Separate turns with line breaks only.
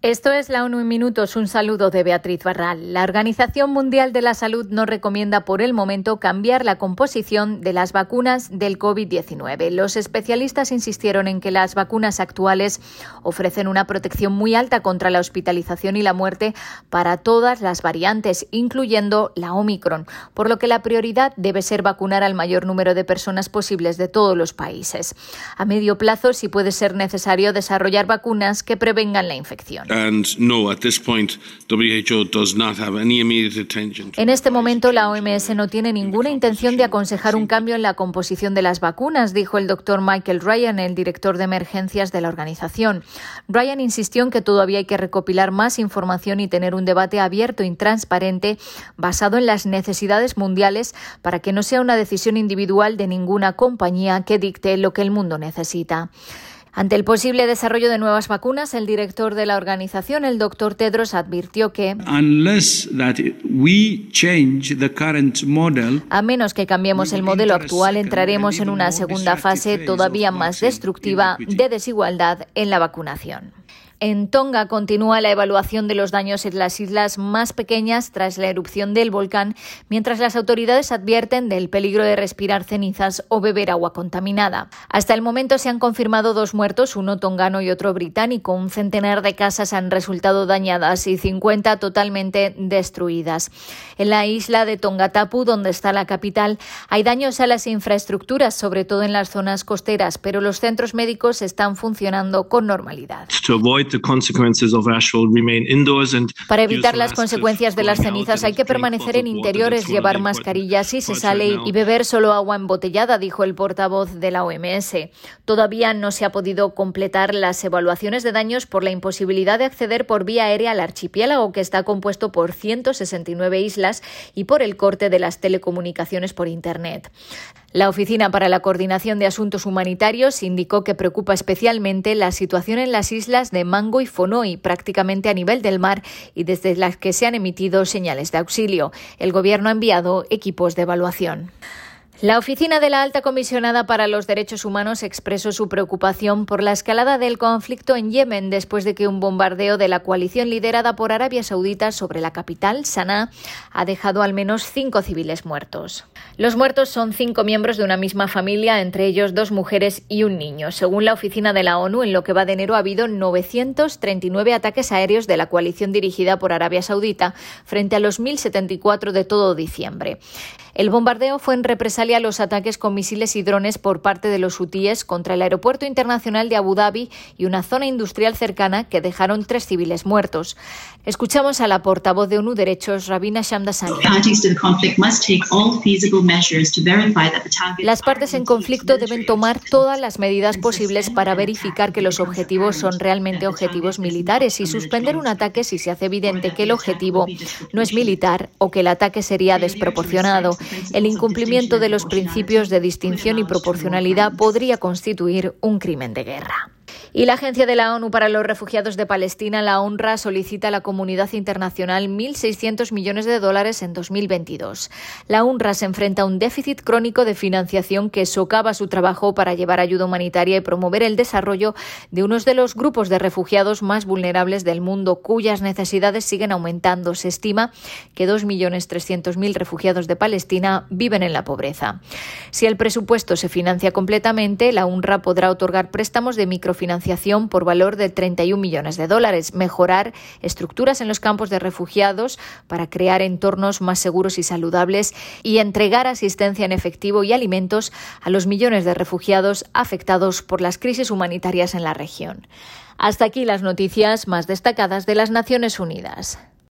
Esto es la ONU en minutos. Un saludo de Beatriz Barral. La Organización Mundial de la Salud no recomienda por el momento cambiar la composición de las vacunas del COVID-19. Los especialistas insistieron en que las vacunas actuales ofrecen una protección muy alta contra la hospitalización y la muerte para todas las variantes, incluyendo la Omicron, por lo que la prioridad debe ser vacunar al mayor número de personas posibles de todos los países. A medio plazo, si puede ser necesario desarrollar vacunas que prevengan la infección. En este momento, la OMS no tiene ninguna intención de aconsejar un cambio en la composición de las vacunas, dijo el doctor Michael Ryan, el director de emergencias de la organización. Ryan insistió en que todavía hay que recopilar más información y tener un debate abierto y transparente basado en las necesidades mundiales para que no sea una decisión individual de ninguna compañía que dicte lo que el mundo necesita. Ante el posible desarrollo de nuevas vacunas, el director de la organización, el doctor Tedros, advirtió que a menos que cambiemos el modelo actual, entraremos en una segunda fase todavía más destructiva de desigualdad en la vacunación. En Tonga continúa la evaluación de los daños en las islas más pequeñas tras la erupción del volcán, mientras las autoridades advierten del peligro de respirar cenizas o beber agua contaminada. Hasta el momento se han confirmado dos muertos, uno tongano y otro británico. Un centenar de casas han resultado dañadas y 50 totalmente destruidas. En la isla de Tongatapu, donde está la capital, hay daños a las infraestructuras, sobre todo en las zonas costeras, pero los centros médicos están funcionando con normalidad. Para evitar las consecuencias de las cenizas hay que permanecer en interiores, llevar mascarillas si se sale y beber solo agua embotellada, dijo el portavoz de la OMS. Todavía no se ha podido completar las evaluaciones de daños por la imposibilidad de acceder por vía aérea al archipiélago, que está compuesto por 169 islas, y por el corte de las telecomunicaciones por Internet. La Oficina para la Coordinación de Asuntos Humanitarios indicó que preocupa especialmente la situación en las islas de Mango y Fonoi, prácticamente a nivel del mar y desde las que se han emitido señales de auxilio. El Gobierno ha enviado equipos de evaluación. La Oficina de la Alta Comisionada para los Derechos Humanos expresó su preocupación por la escalada del conflicto en Yemen después de que un bombardeo de la coalición liderada por Arabia Saudita sobre la capital, Sanaa, ha dejado al menos cinco civiles muertos. Los muertos son cinco miembros de una misma familia, entre ellos dos mujeres y un niño. Según la Oficina de la ONU, en lo que va de enero ha habido 939 ataques aéreos de la coalición dirigida por Arabia Saudita frente a los 1.074 de todo diciembre. El bombardeo fue en represalia a los ataques con misiles y drones por parte de los hutíes contra el aeropuerto internacional de Abu Dhabi y una zona industrial cercana que dejaron tres civiles muertos. Escuchamos a la portavoz de ONU Derechos, Rabina Shamdasani. Las partes en conflicto deben tomar todas las medidas posibles para verificar que los objetivos son realmente objetivos militares y suspender un ataque si se hace evidente que el objetivo no es militar o que el ataque sería desproporcionado. El incumplimiento de los principios de distinción y proporcionalidad podría constituir un crimen de guerra. Y la Agencia de la ONU para los Refugiados de Palestina, la UNRWA, solicita a la comunidad internacional 1.600 millones de dólares en 2022. La UNRWA se enfrenta a un déficit crónico de financiación que socava su trabajo para llevar ayuda humanitaria y promover el desarrollo de uno de los grupos de refugiados más vulnerables del mundo, cuyas necesidades siguen aumentando. Se estima que 2.300.000 refugiados de Palestina viven en la pobreza. Si el presupuesto se financia completamente, la UNRWA podrá otorgar préstamos de microfinanciación financiación por valor de 31 millones de dólares, mejorar estructuras en los campos de refugiados para crear entornos más seguros y saludables y entregar asistencia en efectivo y alimentos a los millones de refugiados afectados por las crisis humanitarias en la región. Hasta aquí las noticias más destacadas de las Naciones Unidas.